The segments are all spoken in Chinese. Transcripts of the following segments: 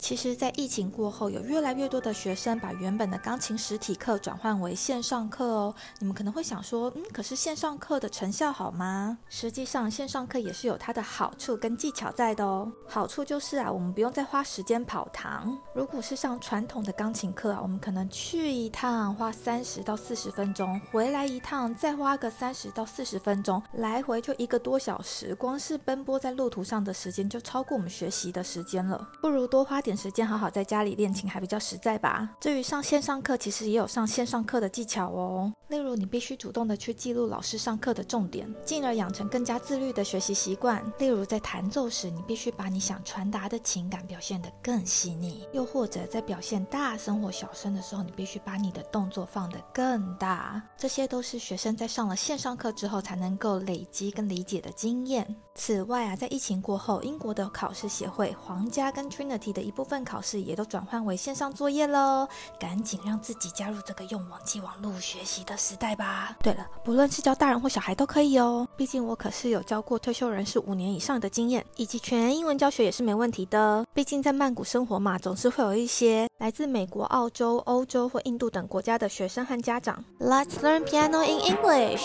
其实，在疫情过后，有越来越多的学生把原本的钢琴实体课转换为线上课哦。你们可能会想说，嗯，可是线上课的成效好吗？实际上，线上课也是有它的好处跟技巧在的哦。好处就是啊，我们不用再花时间跑堂。如果是上传统的钢琴课啊，我们可能去一趟花三十到四十分钟，回来一趟再花个三十到四十分钟，来回就一个多小时，光是奔波在路途上的时间就超过我们学习的时间了。不如多花点。时间好好在家里练琴还比较实在吧。至于上线上课，其实也有上线上课的技巧哦。例如，你必须主动的去记录老师上课的重点，进而养成更加自律的学习习惯。例如，在弹奏时，你必须把你想传达的情感表现得更细腻；又或者在表现大声或小声的时候，你必须把你的动作放得更大。这些都是学生在上了线上课之后才能够累积跟理解的经验。此外啊，在疫情过后，英国的考试协会、皇家跟 Trinity 的一部部分考试也都转换为线上作业喽。赶紧让自己加入这个用网际网络学习的时代吧。对了，不论是教大人或小孩都可以哦。毕竟我可是有教过退休人士五年以上的经验，以及全英文教学也是没问题的。毕竟在曼谷生活嘛，总是会有一些来自美国、澳洲、欧洲或印度等国家的学生和家长。Let's learn piano in English.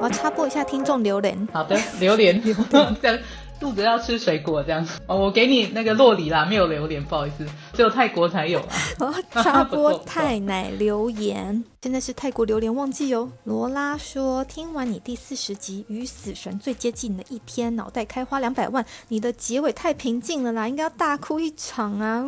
我要插播一下听众榴莲。好的，榴莲，这 样肚子要吃水果这样子。哦，我给你那个洛里啦，没有榴莲，不好意思，只有泰国才有啊。我 插播泰奶留言。现在是泰国榴莲旺季哦。罗拉说：“听完你第四十集与死神最接近的一天，脑袋开花两百万。你的结尾太平静了啦，应该要大哭一场啊！”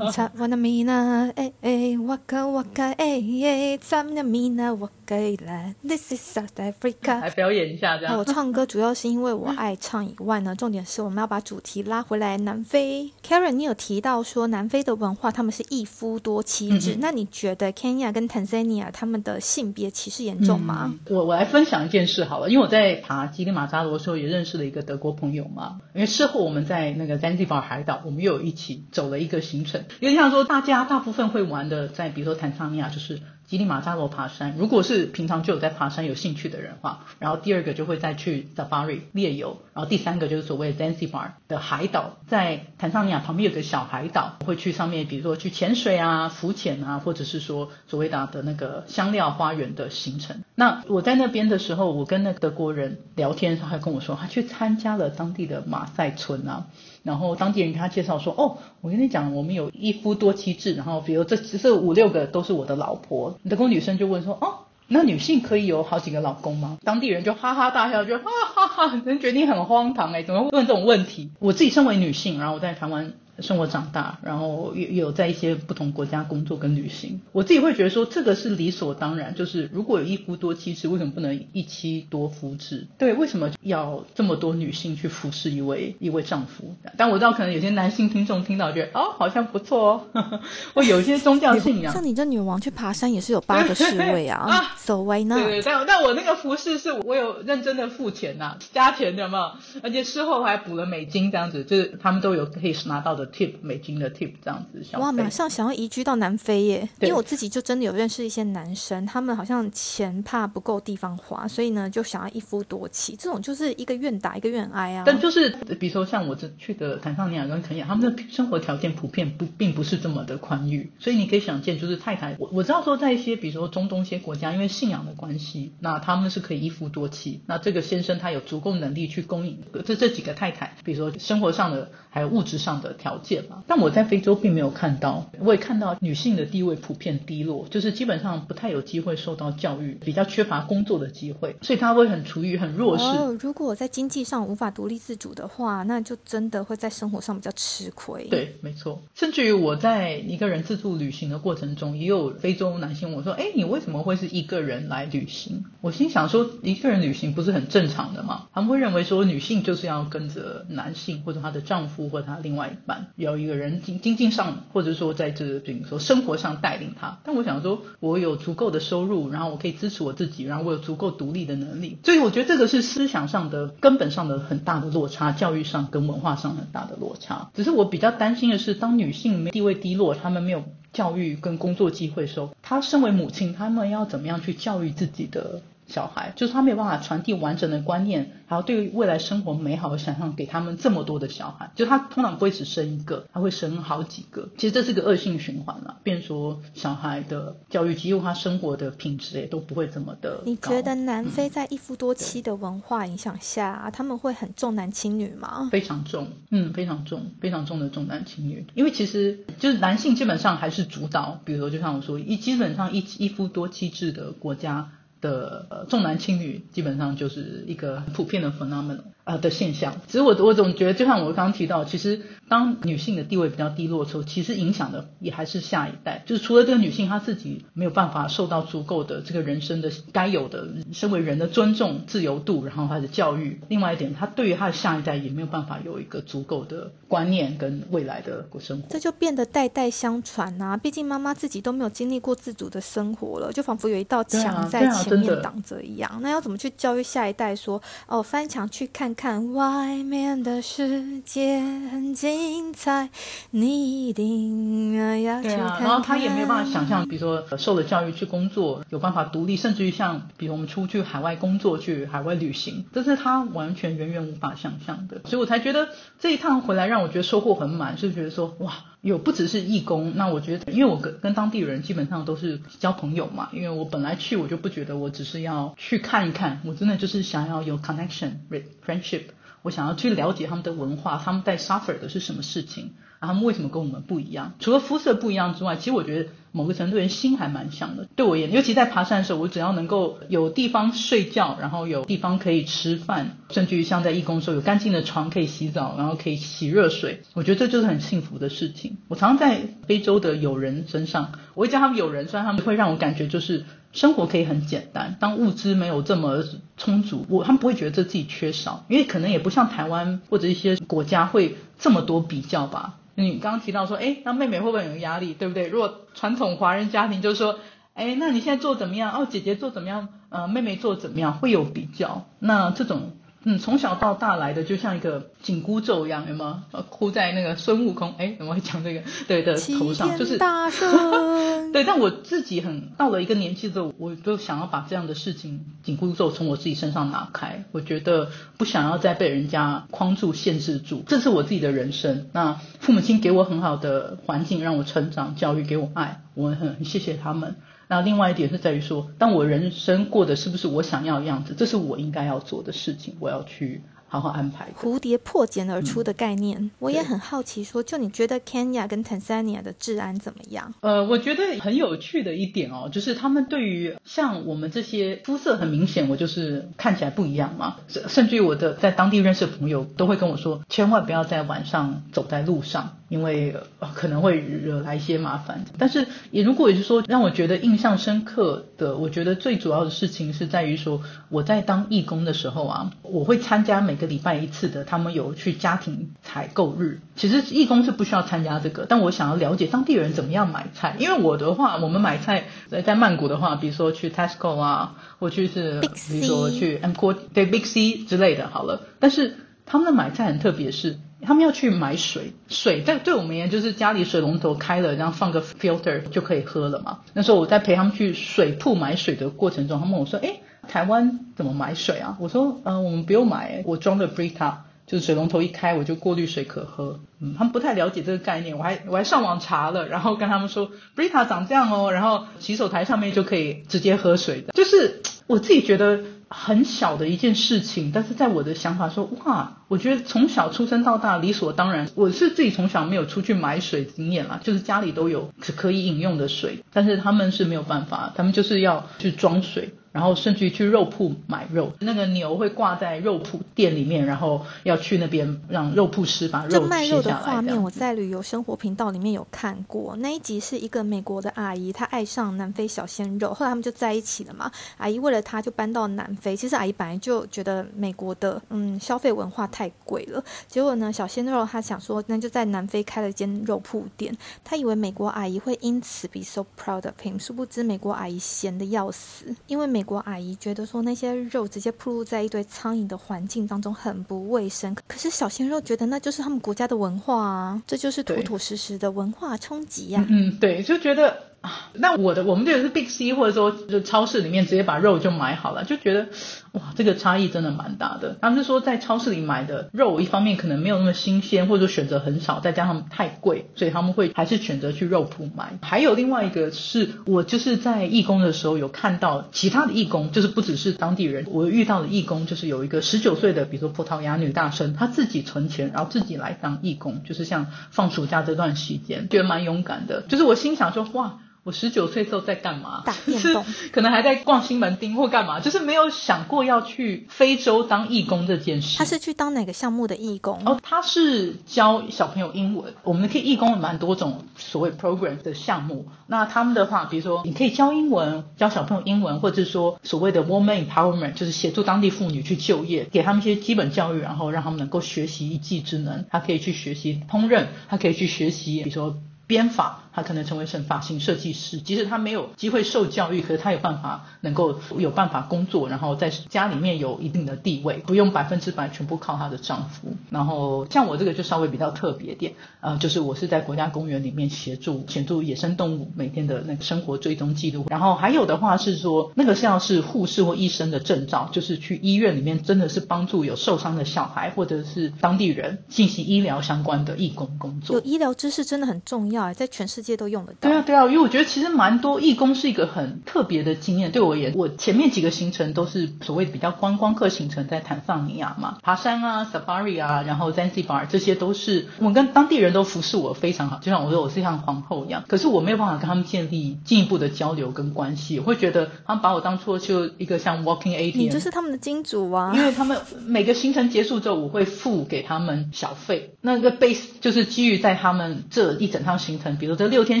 查瓦纳米娜，哎哎，哇卡哇卡，哎哎，查瓦纳米娜，我给了。This is South Africa。来表演一下这样。我唱歌主要是因为我爱唱以外呢，重点是我们要把主题拉回来。南非，Karen，你有提到说南非的文化他们是一夫多妻制，那你觉？得 Kenya 跟 Tanzania 他们的性别歧视严重吗？我我来分享一件事好了，因为我在爬吉力马扎罗的时候也认识了一个德国朋友嘛。因为事后我们在那个 Zanzibar 海岛，我们又有一起走了一个行程，有点像说大家大部分会玩的，在比如说坦桑尼亚就是。吉力马扎罗爬山，如果是平常就有在爬山有兴趣的人话，然后第二个就会再去 Safari 猎游，然后第三个就是所谓 Zanzibar 的海岛，在坦桑尼亚旁边有个小海岛，会去上面，比如说去潜水啊、浮潜啊，或者是说所谓的的那个香料花园的行程。那我在那边的时候，我跟那个德国人聊天的时候，他跟我说，他去参加了当地的马赛村啊。然后当地人跟他介绍说：“哦，我跟你讲，我们有一夫多妻制。然后比如这这五六个都是我的老婆。”德国女生就问说：“哦，那女性可以有好几个老公吗？”当地人就哈哈大笑，就哈哈哈，人觉得你很荒唐哎，怎么会问这种问题？我自己身为女性，然后我在台湾。生活长大，然后有有在一些不同国家工作跟旅行，我自己会觉得说这个是理所当然。就是如果有一夫多妻制，为什么不能一妻多夫制？对，为什么要这么多女性去服侍一位一位丈夫？但我知道可能有些男性听众听到觉得哦好像不错哦，或有一些宗教信仰。像你这女王去爬山也是有八个 侍卫啊，So why not？对对，但但我那个服侍是我有认真的付钱呐，加钱的嘛，而且事后还补了美金这样子，就是他们都有可以拿到的。Tip 美金的 tip 这样子，哇，马上想要移居到南非耶！因为我自己就真的有认识一些男生，他们好像钱怕不够地方花，所以呢就想要一夫多妻，这种就是一个愿打一个愿挨啊。但就是比如说像我这去的坦桑尼亚跟肯亚，他们的生活条件普遍不并不是这么的宽裕，所以你可以想见，就是太太，我我知道说在一些比如说中东一些国家，因为信仰的关系，那他们是可以一夫多妻，那这个先生他有足够能力去供应这这几个太太，比如说生活上的还有物质上的条件。但我在非洲并没有看到，我也看到女性的地位普遍低落，就是基本上不太有机会受到教育，比较缺乏工作的机会，所以她会很处于很弱势。如果我在经济上无法独立自主的话，那就真的会在生活上比较吃亏。对，没错。甚至于我在一个人自助旅行的过程中，也有非洲男性我说：“哎，你为什么会是一个人来旅行？”我心想说：“一个人旅行不是很正常的吗？”他们会认为说女性就是要跟着男性或者她的丈夫或者她另外一半。有一个人经经济上，或者说在这比如说生活上带领他，但我想说，我有足够的收入，然后我可以支持我自己，然后我有足够独立的能力，所以我觉得这个是思想上的根本上的很大的落差，教育上跟文化上很大的落差。只是我比较担心的是，当女性地位低落，她们没有。教育跟工作机会时候，她身为母亲，她们要怎么样去教育自己的小孩，就是他没有办法传递完整的观念，还有对未来生活美好的想象给他们这么多的小孩，就他通常不会只生一个，他会生好几个。其实这是个恶性循环了，变说小孩的教育，几乎他生活的品质也都不会这么的。你觉得南非在一夫多妻的文化影响下，他们会很重男轻女吗？非常重，嗯，非常重，非常重的重男轻女。因为其实就是男性基本上还是主导，比如说就像我说，一基本上一一夫多妻制的国家。的呃重男轻女基本上就是一个普遍的 phenomenon 啊的现象。其实我我总觉得，就像我刚刚提到，其实当女性的地位比较低落的时候，其实影响的也还是下一代。就是除了这个女性她自己没有办法受到足够的这个人生的该有的身为人的尊重、自由度，然后她的教育，另外一点，她对于她的下一代也没有办法有一个足够的观念跟未来的过生活。这就变得代代相传啊。毕竟妈妈自己都没有经历过自主的生活了，就仿佛有一道墙在前。面挡着一样，那要怎么去教育下一代说哦，翻墙去看看外面的世界很精彩，你一定要去看。对啊，然后他也没有办法想象，比如说受了教育去工作，有办法独立，甚至于像比如我们出去海外工作、去海外旅行，这是他完全远远无法想象的。所以我才觉得这一趟回来让我觉得收获很满，是觉得说哇。有不只是义工，那我觉得，因为我跟跟当地人基本上都是交朋友嘛，因为我本来去我就不觉得我只是要去看一看，我真的就是想要有 connection，friendship，我想要去了解他们的文化，他们在 suffer 的是什么事情。他们为什么跟我们不一样？除了肤色不一样之外，其实我觉得某个程度人心还蛮像的。对我而言，尤其在爬山的时候，我只要能够有地方睡觉，然后有地方可以吃饭，甚至于像在义工时候有干净的床可以洗澡，然后可以洗热水，我觉得这就是很幸福的事情。我常常在非洲的友人身上，我会叫他们友人，虽然他们会让我感觉就是生活可以很简单，当物资没有这么充足，我他们不会觉得这自己缺少，因为可能也不像台湾或者一些国家会这么多比较吧。你刚刚提到说，哎，那妹妹会不会有压力，对不对？如果传统华人家庭就是说，哎，那你现在做怎么样？哦，姐姐做怎么样？呃，妹妹做怎么样？会有比较。那这种。嗯，从小到大来的就像一个紧箍咒一样，有吗？呃，箍在那个孙悟空，哎，怎么会讲这个？对的，头上就是。大圣 对，但我自己很到了一个年纪之后，我都想要把这样的事情紧箍咒从我自己身上拿开。我觉得不想要再被人家框住、限制住，这是我自己的人生。那父母亲给我很好的环境，让我成长、教育，给我爱，我很谢谢他们。那另外一点是在于说，当我人生过的是不是我想要的样子，这是我应该要做的事情，我要去。好好安排。蝴蝶破茧而出的概念，我也很好奇。说，就你觉得 Kenya 跟 Tanzania 的治安怎么样？呃，我觉得很有趣的一点哦，就是他们对于像我们这些肤色很明显，我就是看起来不一样嘛。甚至于我的在当地认识的朋友都会跟我说，千万不要在晚上走在路上，因为可能会惹来一些麻烦。但是也如果也是说让我觉得印象深刻的，我觉得最主要的事情是在于说，我在当义工的时候啊，我会参加每个。礼拜一次的，他们有去家庭采购日。其实义工是不需要参加这个，但我想要了解当地人怎么样买菜。因为我的话，我们买菜在在曼谷的话，比如说去 Tesco 啊，或去是比如说去 M Co 对 Big C 之类的，好了。但是他们的买菜很特别，是他们要去买水，水在对我们而言就是家里水龙头开了，然后放个 filter 就可以喝了嘛。那时候我在陪他们去水铺买水的过程中，他们我说，哎。台湾怎么买水啊？我说，嗯，我们不用买，我装的 Brita，就是水龙头一开我就过滤水可喝。嗯，他们不太了解这个概念，我还我还上网查了，然后跟他们说 Brita 长这样哦，然后洗手台上面就可以直接喝水的。就是我自己觉得很小的一件事情，但是在我的想法说，哇，我觉得从小出生到大理所当然。我是自己从小没有出去买水经验啦，就是家里都有可以饮用的水，但是他们是没有办法，他们就是要去装水。然后甚至于去肉铺买肉，那个牛会挂在肉铺店里面，然后要去那边让肉铺师把肉这卖肉的画面，我在旅游生活频道里面有看过。那一集是一个美国的阿姨，她爱上南非小鲜肉，后来他们就在一起了嘛。阿姨为了他就搬到南非。其实阿姨本来就觉得美国的嗯消费文化太贵了，结果呢小鲜肉他想说那就在南非开了间肉铺店。他以为美国阿姨会因此 be so proud of him，殊不知美国阿姨闲的要死，因为美。国阿姨觉得说那些肉直接铺露在一堆苍蝇的环境当中很不卫生，可是小鲜肉觉得那就是他们国家的文化啊，这就是土土实实的文化冲击呀。嗯，对，就觉得啊，那我的我们这个是 Big C 或者说就超市里面直接把肉就买好了，就觉得哇，这个差异真的蛮大的。他们是说在超市里买的肉，一方面可能没有那么新鲜，或者说选择很少，再加上太贵，所以他们会还是选择去肉铺买。还有另外一个是我就是在义工的时候有看到其他的义工，就是不只是当地人，我遇到的义工就是有一个十九岁的，比如说葡萄牙女大生，她自己存钱，然后自己来当义工，就是像放暑假这段时间，觉得蛮勇敢的。就是我心想说，哇。我十九岁时候在干嘛？打电动，可能还在逛新门町或干嘛，就是没有想过要去非洲当义工这件事。他是去当哪个项目的义工？哦，他是教小朋友英文。我们可以义工有蛮多种所谓 program 的项目。那他们的话，比如说你可以教英文，教小朋友英文，或者说所谓的 woman empowerment，就是协助当地妇女去就业，给他们一些基本教育，然后让他们能够学习一技之能。他可以去学习烹饪，他可以去学习，比如说编法。他可能成为成发型设计师，即使他没有机会受教育，可是他有办法能够有办法工作，然后在家里面有一定的地位，不用百分之百全部靠她的丈夫。然后像我这个就稍微比较特别点，呃，就是我是在国家公园里面协助协助野生动物每天的那个生活追踪记录。然后还有的话是说，那个像是护士或医生的证照，就是去医院里面真的是帮助有受伤的小孩或者是当地人进行医疗相关的义工工作。有医疗知识真的很重要，在全世界都用得到。对啊，对啊，因为我觉得其实蛮多义工是一个很特别的经验。对我而言，我前面几个行程都是所谓比较观光客行程，在坦桑尼亚嘛，爬山啊，safari 啊，然后 Zanzibar，这些都是我跟当地人都服侍我非常好，就像我说我是像皇后一样。可是我没有办法跟他们建立进一步的交流跟关系，我会觉得他们把我当做就一个像 walking ATM，你就是他们的金主啊。因为他们每个行程结束之后，我会付给他们小费，那个 base 就是基于在他们这一整趟行程，比如这六天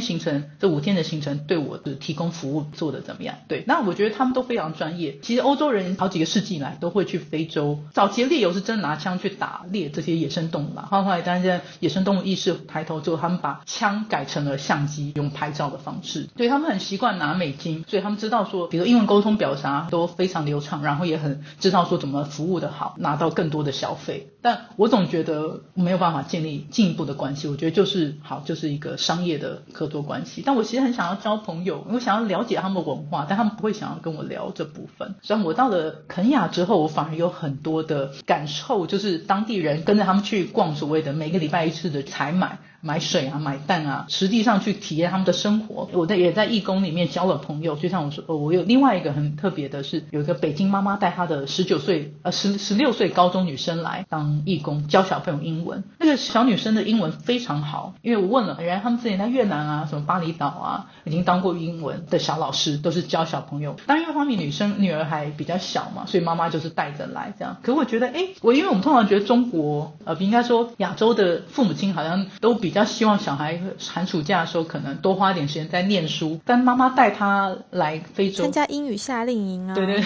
行。程这五天的行程对我的提供服务做的怎么样？对，那我觉得他们都非常专业。其实欧洲人好几个世纪以来都会去非洲，早期猎游是真拿枪去打猎这些野生动物嘛。后来，当然野生动物意识抬头之后，他们把枪改成了相机，用拍照的方式。对他们很习惯拿美金，所以他们知道说，比如英文沟通表达都非常流畅，然后也很知道说怎么服务的好，拿到更多的消费。但我总觉得没有办法建立进一步的关系。我觉得就是好，就是一个商业的合作。关系，但我其实很想要交朋友，我想要了解他们的文化，但他们不会想要跟我聊这部分。所以我到了肯雅之后，我反而有很多的感受，就是当地人跟着他们去逛所谓的每个礼拜一次的采买。买水啊，买蛋啊，实际上去体验他们的生活。我在也在义工里面交了朋友，就像我说，我有另外一个很特别的是，有一个北京妈妈带她的十九岁呃十十六岁高中女生来当义工，教小朋友英文。那个小女生的英文非常好，因为我问了，原来他们之前在越南啊，什么巴厘岛啊，已经当过英文的小老师，都是教小朋友。当然，因为方面女生女儿还比较小嘛，所以妈妈就是带着来这样。可我觉得，哎，我因为我们通常觉得中国呃，应该说亚洲的父母亲好像都比。比较希望小孩寒暑假的时候可能多花点时间在念书，但妈妈带他来非洲参加英语夏令营啊。对对，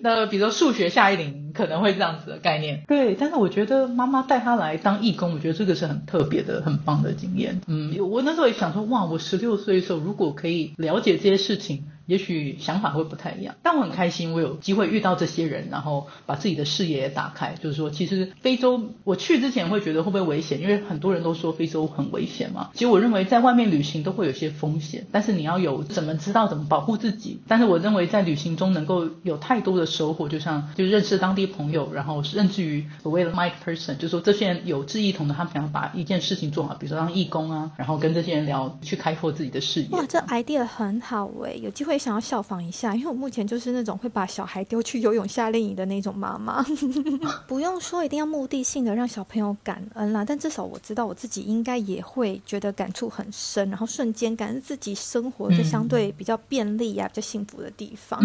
那比如说数学夏令营可能会这样子的概念。对，但是我觉得妈妈带他来当义工，我觉得这个是很特别的、很棒的经验。嗯，我那时候也想说，哇，我十六岁的时候如果可以了解这些事情。也许想法会不太一样，但我很开心，我有机会遇到这些人，然后把自己的视野也打开。就是说，其实非洲我去之前会觉得会不会危险，因为很多人都说非洲很危险嘛。其实我认为在外面旅行都会有些风险，但是你要有怎么知道怎么保护自己。但是我认为在旅行中能够有太多的收获，就像就认识当地朋友，然后甚至于所谓的 Mike person，就是说这些人有志一同的，他们想要把一件事情做好，比如说当义工啊，然后跟这些人聊，去开拓自己的视野。哇，这 idea 很好哎，有机会。想要效仿一下，因为我目前就是那种会把小孩丢去游泳夏令营的那种妈妈。不用说一定要目的性的让小朋友感恩啦，但至少我知道我自己应该也会觉得感触很深，然后瞬间感恩自己生活在相对比较便利呀、比较幸福的地方。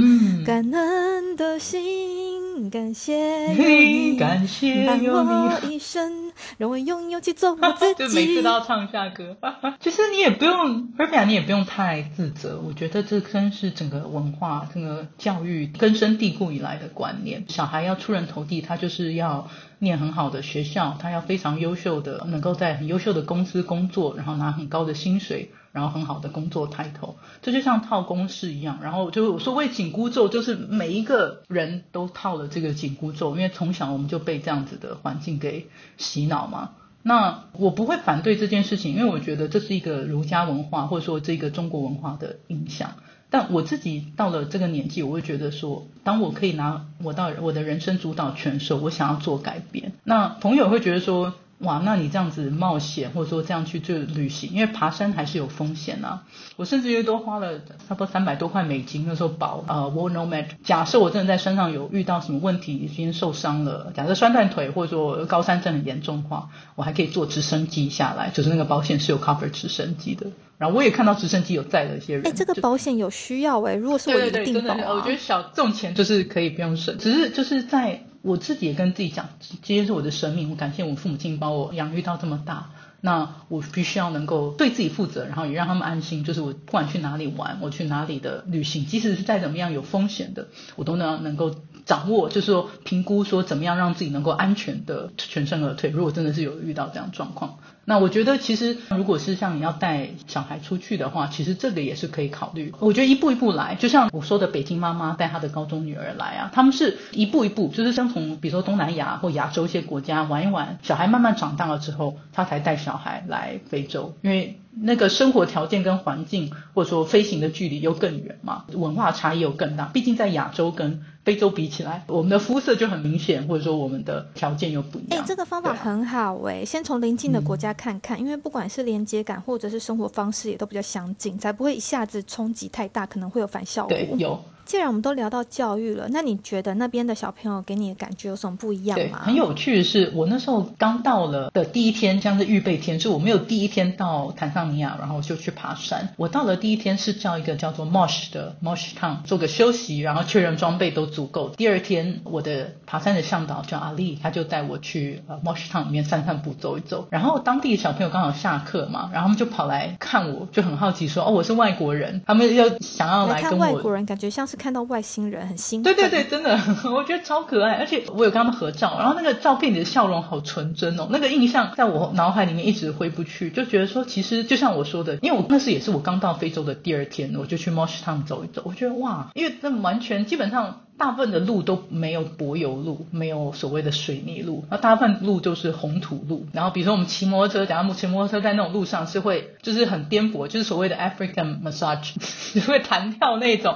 感恩的心，感谢有你，感谢 伴我一生，让我拥有去做我自己。就每次都要唱下歌。其实你也不用 p e r f e 你也不用太自责。我觉得这真是。是整个文化、整个教育根深蒂固以来的观念。小孩要出人头地，他就是要念很好的学校，他要非常优秀的，能够在很优秀的公司工作，然后拿很高的薪水，然后很好的工作抬头。这就像套公式一样。然后就我所谓紧箍咒，就是每一个人都套了这个紧箍咒，因为从小我们就被这样子的环境给洗脑嘛。那我不会反对这件事情，因为我觉得这是一个儒家文化或者说这个中国文化的影响。但我自己到了这个年纪，我会觉得说，当我可以拿我到我的人生主导权的时候，我想要做改变。那朋友会觉得说。哇，那你这样子冒险，或者说这样去做旅行，因为爬山还是有风险啊。我甚至于都花了差不多三百多块美金，那时候保呃 War Nomad。假设我真的在山上有遇到什么问题，已经受伤了，假设摔断腿，或者说高山症很严重的话，我还可以坐直升机下来，就是那个保险是有 cover 直升机的。然后我也看到直升机有载了一些人。哎，这个保险有需要哎，如果是我一定保我觉得小这种钱就是可以不用省，只是就是在。我自己也跟自己讲，这些是我的生命，我感谢我父母亲把我养育到这么大，那我必须要能够对自己负责，然后也让他们安心。就是我不管去哪里玩，我去哪里的旅行，即使是再怎么样有风险的，我都能能够掌握，就是说评估说怎么样让自己能够安全的全身而退。如果真的是有遇到这样状况。那我觉得，其实如果是像你要带小孩出去的话，其实这个也是可以考虑。我觉得一步一步来，就像我说的，北京妈妈带她的高中女儿来啊，他们是一步一步，就是先从比如说东南亚或亚洲一些国家玩一玩，小孩慢慢长大了之后，他才带小孩来非洲，因为。那个生活条件跟环境，或者说飞行的距离又更远嘛，文化差异又更大。毕竟在亚洲跟非洲比起来，我们的肤色就很明显，或者说我们的条件又不一样。哎，这个方法很好哎，先从邻近的国家看看，因为不管是连接感或者是生活方式也都比较相近，才不会一下子冲击太大，可能会有反效果。对，有。既然我们都聊到教育了，那你觉得那边的小朋友给你的感觉有什么不一样吗？很有趣的是，我那时候刚到了的第一天，像是预备天，是我没有第一天到坦桑尼亚，然后就去爬山。我到了第一天是叫一个叫做 Mosh 的 Mosh Town 做个休息，然后确认装备都足够。第二天，我的爬山的向导叫阿丽，他就带我去呃 Mosh Town 里面散散步、走一走。然后当地的小朋友刚好下课嘛，然后他们就跑来看我，就很好奇说：“哦，我是外国人。”他们要想要来跟我。外国人感觉像是看到外星人。很兴奋，对对对，真的，我觉得超可爱，而且我有跟他们合照，然后那个照片里的笑容好纯真哦，那个印象在我脑海里面一直回不去，就觉得说，其实就像我说的，因为我那时也是我刚到非洲的第二天，我就去 Mosh Town 走一走，我觉得哇，因为那完全基本上大部分的路都没有柏油路，没有所谓的水泥路，那大部分路都是红土路，然后比如说我们骑摩托车，假如骑摩托车在那种路上是会就是很颠簸，就是所谓的 African massage，会弹跳那种。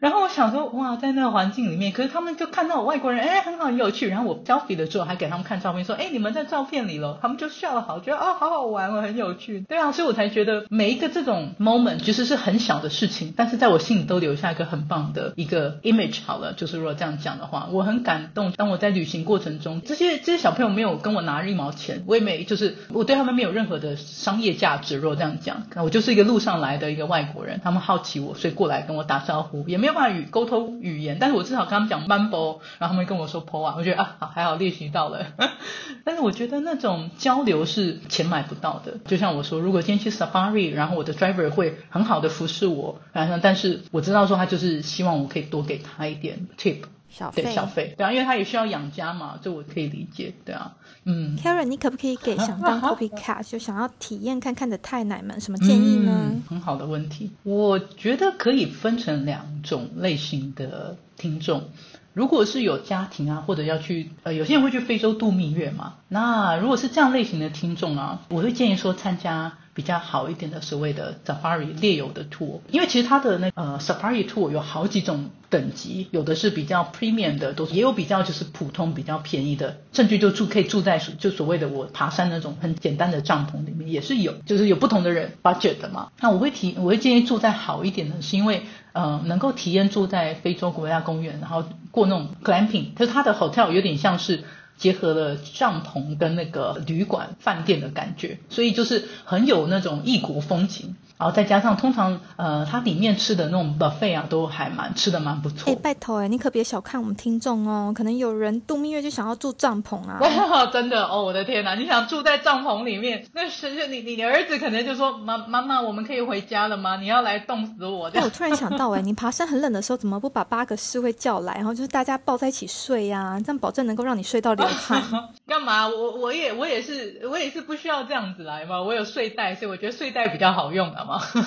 然后我想说，哇，在那个环境里面，可是他们就看到我外国人，哎，很好，很有趣。然后我 selfie 的时候，还给他们看照片，说，哎，你们在照片里了。他们就笑了，好，觉得啊，好好玩哦，很有趣。对啊，所以我才觉得每一个这种 moment 其实是很小的事情，但是在我心里都留下一个很棒的一个 image。好了，就是如果这样讲的话，我很感动。当我在旅行过程中，这些这些小朋友没有跟我拿一毛钱，我也没就是我对他们没有任何的商业价值。如果这样讲，我就是一个路上来的一个外国人，他们好奇我，所以过来跟我打招呼，也没有办法语沟通。语言，但是我至少跟他们讲 mambo，然后他们跟我说 po 啊，我觉得啊，好还好练习到了。但是我觉得那种交流是钱买不到的。就像我说，如果今天去 safari，然后我的 driver 会很好的服侍我，然后但是我知道说他就是希望我可以多给他一点 tip 小费，小费，对啊，因为他也需要养家嘛，这我可以理解，对啊，嗯，Karen，你可不可以给想当 copycat 就想要体验看看的太奶们什么建议呢？很好的问题，我觉得可以分成两种类型的听众。如果是有家庭啊，或者要去呃，有些人会去非洲度蜜月嘛。那如果是这样类型的听众啊，我会建议说参加比较好一点的所谓的 safari 猎游的 tour，因为其实它的那呃 safari tour 有好几种等级，有的是比较 premium 的，都也有比较就是普通比较便宜的，甚至就住可以住在就所谓的我爬山那种很简单的帐篷里面也是有，就是有不同的人 budget 的嘛。那我会提我会建议住在好一点的，是因为。呃，能够体验住在非洲国家公园，然后过那种 glamping，就是它的 hotel 有点像是结合了帐篷跟那个旅馆饭店的感觉，所以就是很有那种异国风情。然后再加上，通常呃，它里面吃的那种 buffet 啊，都还蛮吃的蛮不错。哎，拜托哎，你可别小看我们听众哦，可能有人度蜜月就想要住帐篷啊。真的哦，我的天哪，你想住在帐篷里面，那是你你的儿子可能就说妈妈妈，我们可以回家了吗？你要来冻死我？哎，我突然想到哎，你爬山很冷的时候，怎么不把八个侍卫叫来，然后就是大家抱在一起睡呀？这样保证能够让你睡到 流汗。干嘛？我我也我也是我也是不需要这样子来嘛，我有睡袋，所以我觉得睡袋比较好用的。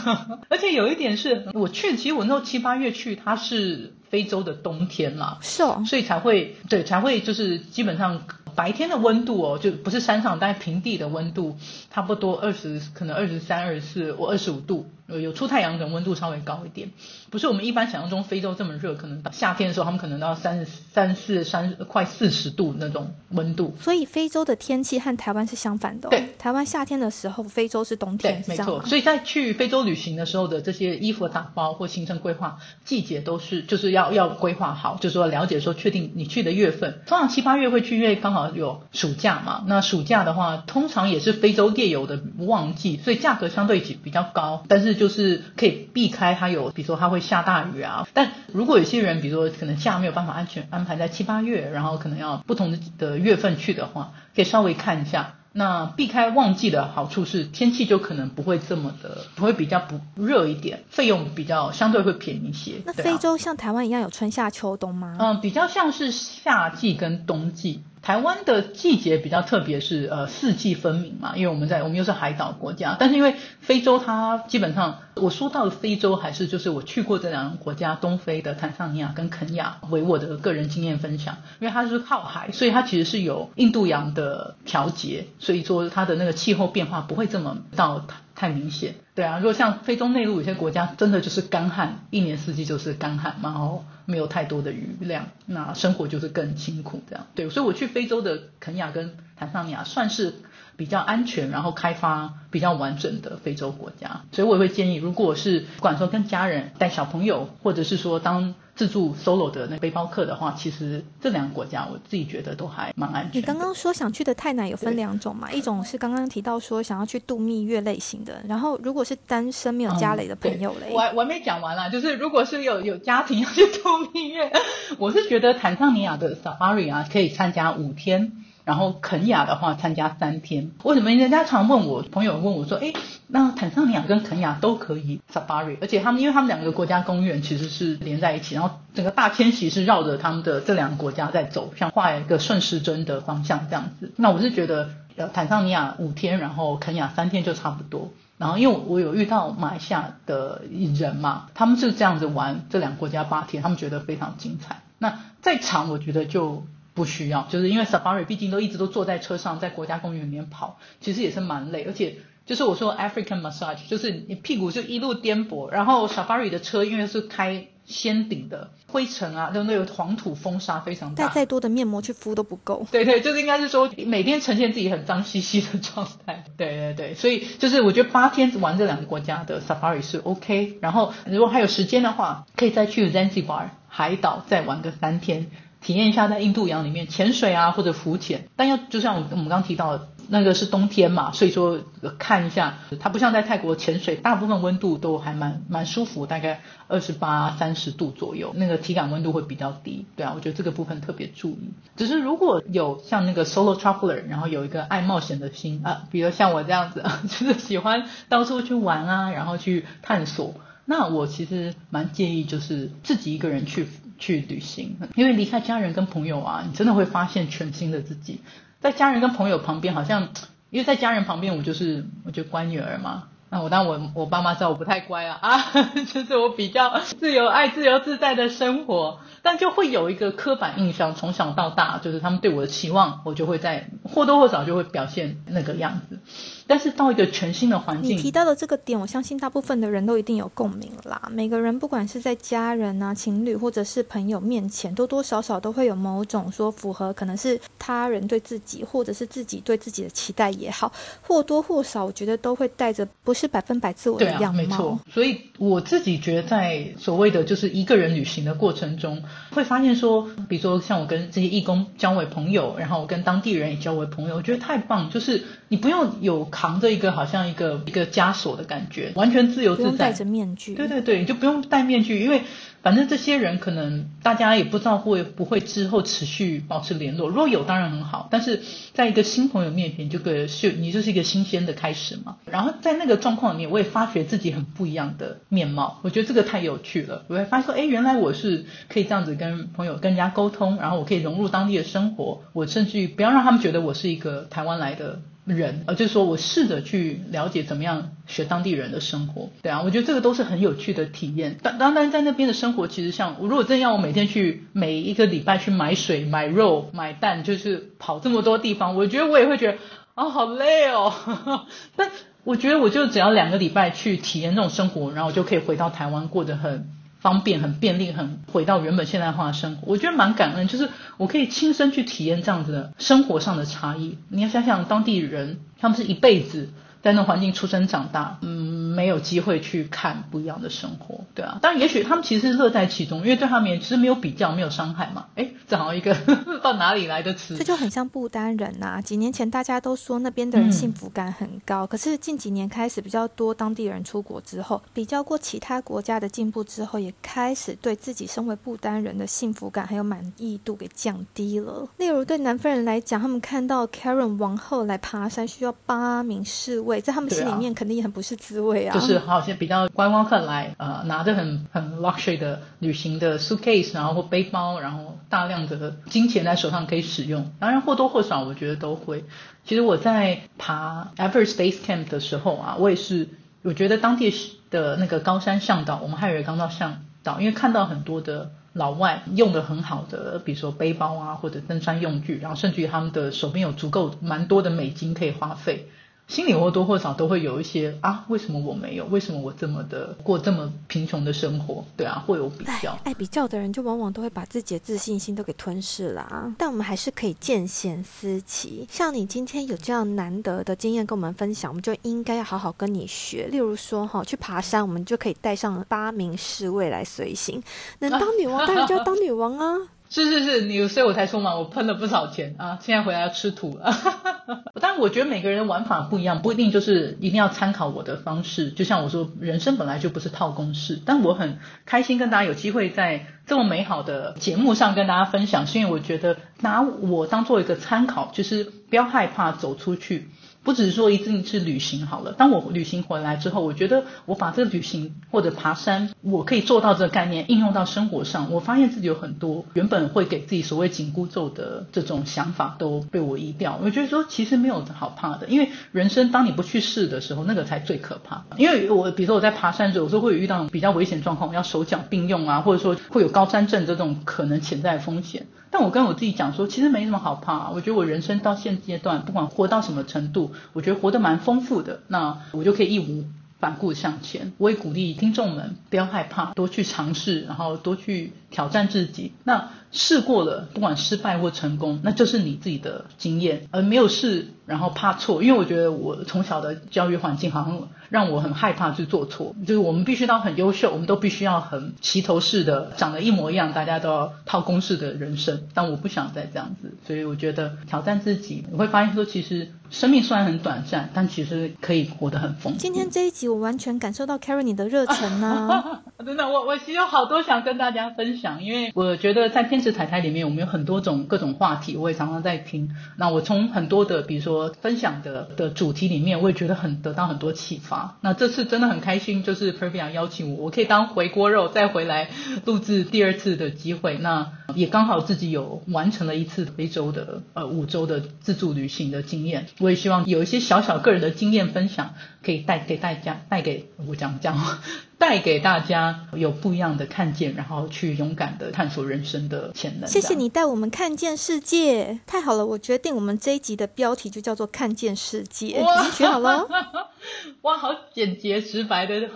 而且有一点是我去，其实我那时候七八月去，它是非洲的冬天啦，是哦，所以才会对才会就是基本上白天的温度哦，就不是山上，但是平地的温度差不多二十，可能二十三、二十四或二十五度。有有出太阳的温度稍微高一点，不是我们一般想象中非洲这么热，可能夏天的时候他们可能到三十三四三快四十度那种温度。所以非洲的天气和台湾是相反的。对，台湾夏天的时候，非洲是冬天。对，没错。所以在去非洲旅行的时候的这些衣服打包或行程规划，季节都是就是要要规划好，就是说了解说确定你去的月份。通常七八月会去，因为刚好有暑假嘛。那暑假的话，通常也是非洲猎游的旺季，所以价格相对比比较高，但是。就是可以避开它有，比如说它会下大雨啊。但如果有些人，比如说可能假没有办法安全安排在七八月，然后可能要不同的的月份去的话，可以稍微看一下。那避开旺季的好处是天气就可能不会这么的，不会比较不热一点，费用比较相对会便宜一些。那非洲像台湾一样有春夏秋冬吗？嗯，比较像是夏季跟冬季。台湾的季节比较特别，是呃四季分明嘛，因为我们在我们又是海岛国家，但是因为非洲它基本上我说到的非洲还是就是我去过这两个国家，东非的坦桑尼亚跟肯亚为我的个人经验分享，因为它是靠海，所以它其实是有印度洋的调节，所以说它的那个气候变化不会这么到。太明显，对啊，如果像非洲内陆有些国家，真的就是干旱，一年四季就是干旱，然后没有太多的余量，那生活就是更辛苦这样。对，所以我去非洲的肯亚跟坦桑尼亚算是比较安全，然后开发比较完整的非洲国家，所以我也会建议，如果是不管说跟家人带小朋友，或者是说当。自助 solo 的那背包客的话，其实这两个国家我自己觉得都还蛮安全。你刚刚说想去的泰南有分两种嘛？一种是刚刚提到说想要去度蜜月类型的，然后如果是单身没有家累的朋友嘞，我我还没讲完啦，就是如果是有 有家庭要去度蜜月，我是觉得坦桑尼亚的 safari 啊可以参加五天。然后肯雅的话参加三天，为什么人家常问我朋友问我说，哎，那坦桑尼亚跟肯雅都可以 safari，而且他们因为他们两个国家公园其实是连在一起，然后整个大迁徙是绕着他们的这两个国家在走，像画一个顺时针的方向这样子。那我是觉得，呃，坦桑尼亚五天，然后肯雅三天就差不多。然后因为我有遇到马来西亚的人嘛，他们是这样子玩这两个国家八天，他们觉得非常精彩。那再长，我觉得就。不需要，就是因为 Safari 毕竟都一直都坐在车上，在国家公园里面跑，其实也是蛮累，而且就是我说 African massage，就是你屁股就一路颠簸，然后 Safari 的车因为是开掀顶的，灰尘啊，就那个黄土风沙非常大，带再多的面膜去敷都不够。对对，就是应该是说每天呈现自己很脏兮兮的状态。对对对，所以就是我觉得八天玩这两个国家的 Safari 是 OK，然后如果还有时间的话，可以再去 Zanzibar 海岛再玩个三天。体验一下在印度洋里面潜水啊，或者浮潜，但要就像我们刚提到的，那个是冬天嘛，所以说看一下，它不像在泰国潜水，大部分温度都还蛮蛮舒服，大概二十八三十度左右，那个体感温度会比较低，对啊，我觉得这个部分特别注意。只是如果有像那个 solo traveler，然后有一个爱冒险的心啊，比如像我这样子，就是喜欢到处去玩啊，然后去探索，那我其实蛮建议就是自己一个人去。去旅行，因为离开家人跟朋友啊，你真的会发现全新的自己。在家人跟朋友旁边，好像因为在家人旁边，我就是我就乖女儿嘛。那我当我我爸妈知道我不太乖啊 啊，就是我比较自由爱自由自在的生活。但就会有一个刻板印象，从小到大就是他们对我的期望，我就会在或多或少就会表现那个样子。但是到一个全新的环境，你提到的这个点，我相信大部分的人都一定有共鸣啦。每个人不管是在家人啊、情侣或者是朋友面前，多多少少都会有某种说符合，可能是他人对自己或者是自己对自己的期待也好，或多或少，我觉得都会带着不是百分百自我的样貌。没错，所以我自己觉得，在所谓的就是一个人旅行的过程中。会发现说，比如说像我跟这些义工交为朋友，然后我跟当地人也交为朋友，我觉得太棒，就是你不用有扛着一个好像一个一个枷锁的感觉，完全自由自在，戴着面具，对对对，你就不用戴面具，因为。反正这些人可能大家也不知道会不会之后持续保持联络，若有当然很好，但是在一个新朋友面前，这个是你就是一个新鲜的开始嘛。然后在那个状况里面，我也发觉自己很不一样的面貌，我觉得这个太有趣了。我会发现说，哎，原来我是可以这样子跟朋友跟人家沟通，然后我可以融入当地的生活，我甚至于不要让他们觉得我是一个台湾来的。人，呃，就是说我试着去了解怎么样学当地人的生活，对啊，我觉得这个都是很有趣的体验。当当然在那边的生活其实像我，如果真要我每天去每一个礼拜去买水、买肉、买蛋，就是跑这么多地方，我觉得我也会觉得啊好累哦。但我觉得我就只要两个礼拜去体验这种生活，然后我就可以回到台湾过得很方便、很便利、很回到原本现代化的生活。我觉得蛮感恩，就是我可以亲身去体验这样子的生活上的差异。你要想想当地人，他们是一辈子。在那环境出生长大，嗯，没有机会去看不一样的生活，对啊。当然，也许他们其实是乐在其中，因为对他们其实没有比较，没有伤害嘛。哎，这好像一个 到哪里来的词？这就很像不丹人呐。几年前大家都说那边的人幸福感很高，可是近几年开始比较多当地人出国之后，比较过其他国家的进步之后，也开始对自己身为不丹人的幸福感还有满意度给降低了。例如对南非人来讲，他们看到 Karen 王后来爬山需要八名侍卫。在他们心里面肯定也很不是滋味啊。就是好像比较观光客来，呃，拿着很很 luxury 的旅行的 suitcase，然后或背包，然后大量的金钱在手上可以使用。当然或多或少，我觉得都会。其实我在爬 Everest Base Camp 的时候啊，我也是，我觉得当地的那个高山向导，我们还有一个高山向导，因为看到很多的老外用的很好的，比如说背包啊，或者登山用具，然后甚至于他们的手边有足够蛮多的美金可以花费。心里或多或少都会有一些啊，为什么我没有？为什么我这么的过这么贫穷的生活？对啊，会有比较。爱比较的人就往往都会把自己的自信心都给吞噬了啊。但我们还是可以见贤思齐，像你今天有这样难得的经验跟我们分享，我们就应该要好好跟你学。例如说哈，去爬山，我们就可以带上八名侍卫来随行。能当女王当然就要当女王啊。是是是，你所以我才说嘛，我喷了不少钱啊，现在回来要吃土了。但我觉得每个人玩法不一样，不一定就是一定要参考我的方式。就像我说，人生本来就不是套公式。但我很开心跟大家有机会在这么美好的节目上跟大家分享，是因为我觉得拿我当做一个参考，就是不要害怕走出去。不只是说一定是旅行好了。当我旅行回来之后，我觉得我把这个旅行或者爬山，我可以做到这个概念应用到生活上。我发现自己有很多原本会给自己所谓紧箍咒的这种想法都被我移掉。我觉得说其实没有好怕的，因为人生当你不去试的时候，那个才最可怕。因为我比如说我在爬山的时候，有时候会遇到比较危险状况，要手脚并用啊，或者说会有高山症这种可能潜在风险。但我跟我自己讲说，其实没什么好怕。我觉得我人生到现阶段，不管活到什么程度，我觉得活得蛮丰富的。那我就可以义无反顾向前。我也鼓励听众们不要害怕，多去尝试，然后多去挑战自己。那试过了，不管失败或成功，那就是你自己的经验。而没有试，然后怕错，因为我觉得我从小的教育环境好像。让我很害怕去做错，就是我们必须到很优秀，我们都必须要很齐头式的长得一模一样，大家都要套公式的人生。但我不想再这样子，所以我觉得挑战自己，你会发现说，其实生命虽然很短暂，但其实可以活得很丰富。今天这一集，我完全感受到 Karen 你的热忱呢。真的，我我其实有好多想跟大家分享，因为我觉得在天使彩台里面，我们有很多种各种话题，我也常常在听。那我从很多的，比如说分享的的主题里面，我也觉得很得到很多启发。那这次真的很开心，就是 p e r v i a 邀请我，我可以当回锅肉再回来录制第二次的机会。那也刚好自己有完成了一次非洲的呃五周的自助旅行的经验。我也希望有一些小小个人的经验分享，可以带给大家，带给我讲讲。带给大家有不一样的看见，然后去勇敢的探索人生的潜能。谢谢你带我们看见世界，太好了！我决定我们这一集的标题就叫做“看见世界”，已经选好了。哇，好简洁直白的，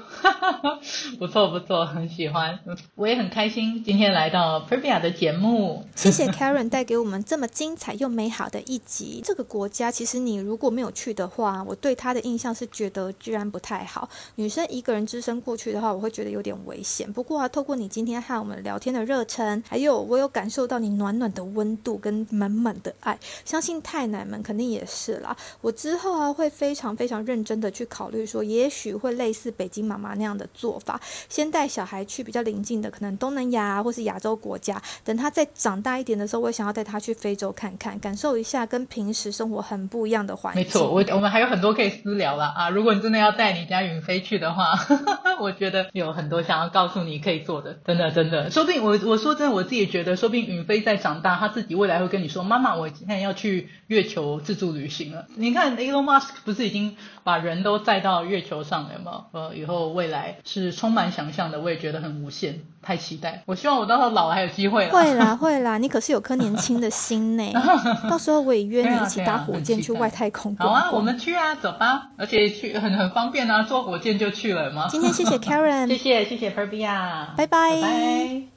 不错不错，很喜欢。我也很开心今天来到 p e r v i a 的节目。谢谢 Karen 带给我们这么精彩又美好的一集。这个国家其实你如果没有去的话，我对他的印象是觉得居然不太好。女生一个人只身过去的话，我会觉得有点危险。不过啊，透过你今天和我们聊天的热忱，还有我有感受到你暖暖的温度跟满满的爱，相信太奶们肯定也是啦。我之后啊会非常非常认真的去考虑说，也许会类似北京妈妈那样的做法，先带小孩去比较邻近的，可能东南亚或是亚洲国家。等他再长大一点的时候，我想要带他去非洲看看，感受一下跟平时生活很不一样的环境。没错，我我们还有很多可以私聊了啊！如果你真的要带你家云飞去的话，我觉得有很多想要告诉你可以做的，真的真的，说不定我我说真的，我自己觉得，说不定云飞在长大，他自己未来会跟你说，妈妈，我今天要去月球自助旅行了。你看，Elon Musk 不是已经把人都都载到月球上了嘛，呃，以后未来是充满想象的，我也觉得很无限，太期待。我希望我到时候老了还有机会。会啦 会啦，你可是有颗年轻的心呢。到时候我也约你一起搭火箭去外太空。好啊，我们去啊，走吧，而且去很 很方便啊，坐火箭就去了嘛。今天谢谢 Karen，谢谢谢谢 Perbia，拜拜拜。